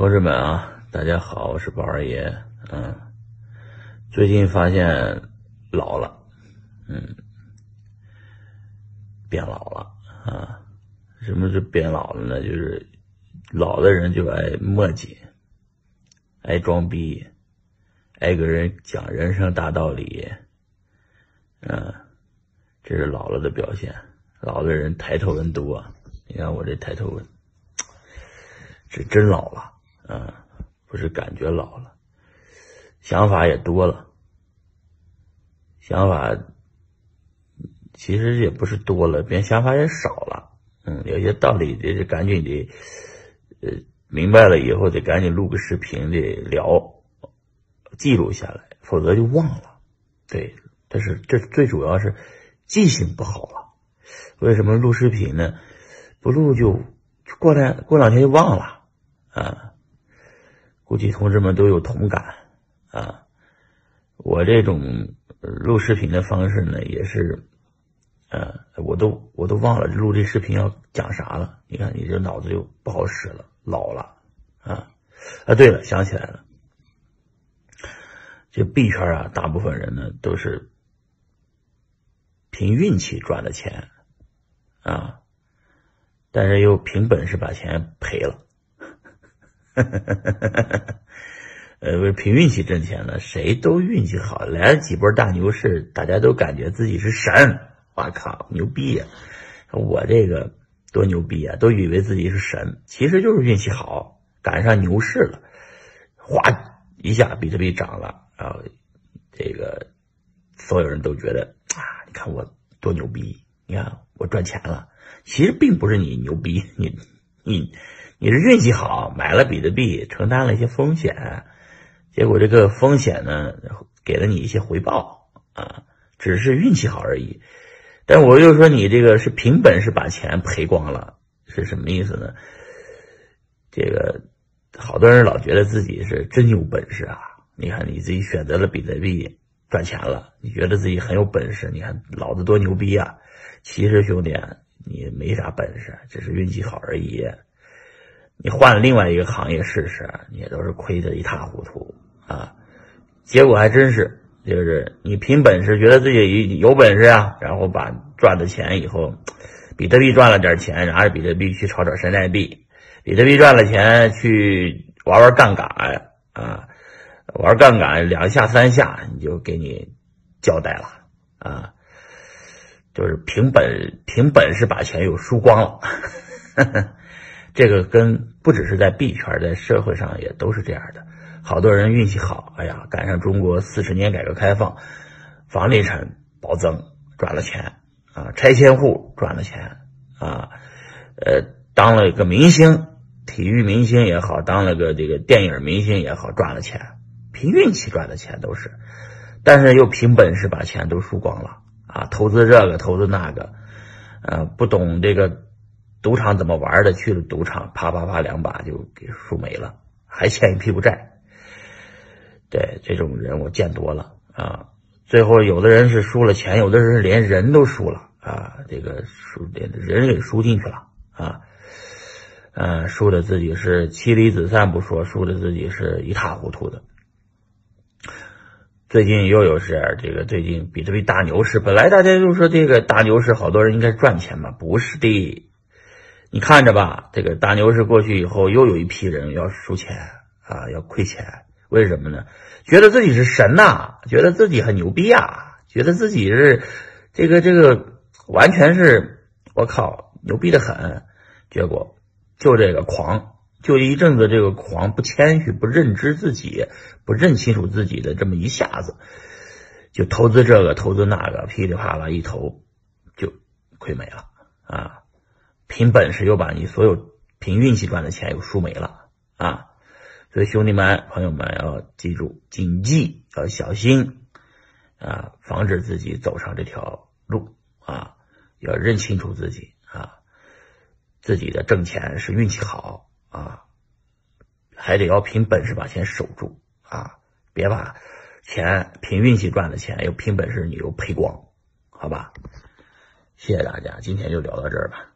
同志们啊，大家好，我是宝二爷。嗯，最近发现老了，嗯，变老了啊。什么是变老了呢？就是老的人就爱磨叽，爱装逼，爱跟人讲人生大道理。嗯，这是老了的表现。老的人抬头纹多，你看我这抬头纹，这真老了。嗯，不是感觉老了，想法也多了，想法其实也不是多了，别想法也少了。嗯，有些道理得赶紧得，呃，明白了以后得赶紧录个视频得聊，记录下来，否则就忘了。对，但是这最主要是记性不好了。为什么录视频呢？不录就过两过两天就忘了啊。估计同志们都有同感啊！我这种录视频的方式呢，也是，呃，我都我都忘了录这视频要讲啥了。你看，你这脑子就不好使了，老了啊！啊，对了，想起来了，这币圈啊，大部分人呢都是凭运气赚的钱啊，但是又凭本事把钱赔了。哈哈哈哈哈！呃，凭运气挣钱的，谁都运气好，来了几波大牛市，大家都感觉自己是神，我靠，牛逼呀！我这个多牛逼啊，都以为自己是神，其实就是运气好，赶上牛市了，哗一下，比特币涨了，然后这个所有人都觉得啊，你看我多牛逼，你看我赚钱了，其实并不是你牛逼，你你。你是运气好，买了比特币，承担了一些风险，结果这个风险呢，给了你一些回报啊，只是运气好而已。但我又说你这个是凭本事把钱赔光了，是什么意思呢？这个好多人老觉得自己是真有本事啊！你看你自己选择了比特币赚钱了，你觉得自己很有本事，你看老子多牛逼啊！其实兄弟，你没啥本事，只是运气好而已。你换另外一个行业试试，你也都是亏得一塌糊涂啊！结果还真是，就是你凭本事觉得自己有本事啊，然后把赚的钱以后，比特币赚了点钱，拿着比特币去炒炒山寨币，比特币赚了钱去玩玩杠杆啊，玩杠杆两下三下你就给你交代了啊，就是凭本凭本事把钱又输光了。这个跟不只是在币圈，在社会上也都是这样的。好多人运气好，哎呀，赶上中国四十年改革开放，房地产暴增，赚了钱啊；拆迁户赚了钱啊；呃，当了一个明星，体育明星也好，当了个这个电影明星也好，赚了钱，凭运气赚的钱都是，但是又凭本事把钱都输光了啊！投资这个，投资那个，呃，不懂这个。赌场怎么玩的？去了赌场，啪啪啪两把就给输没了，还欠一屁股债。对这种人我见多了啊！最后有的人是输了钱，有的人是连人都输了啊！这个输连人给输进去了啊！嗯，输的自己是妻离子散不说，输的自己是一塌糊涂的。最近又有是这个最近比特币大牛市，本来大家就说这个大牛市好多人应该赚钱嘛，不是的。你看着吧，这个大牛市过去以后，又有一批人要输钱啊，要亏钱。为什么呢？觉得自己是神呐，觉得自己很牛逼啊，觉得自己是这个这个完全是我靠牛逼的很。结果就这个狂，就一阵子这个狂，不谦虚，不认知自己，不认清楚自己的这么一下子，就投资这个投资那个，噼里啪啦一投就亏没了啊。凭本事又把你所有凭运气赚的钱又输没了啊！所以兄弟们、朋友们要记住，谨记，要小心啊，防止自己走上这条路啊！要认清楚自己啊，自己的挣钱是运气好啊，还得要凭本事把钱守住啊！别把钱凭运气赚的钱又凭本事你又赔光，好吧？谢谢大家，今天就聊到这儿吧。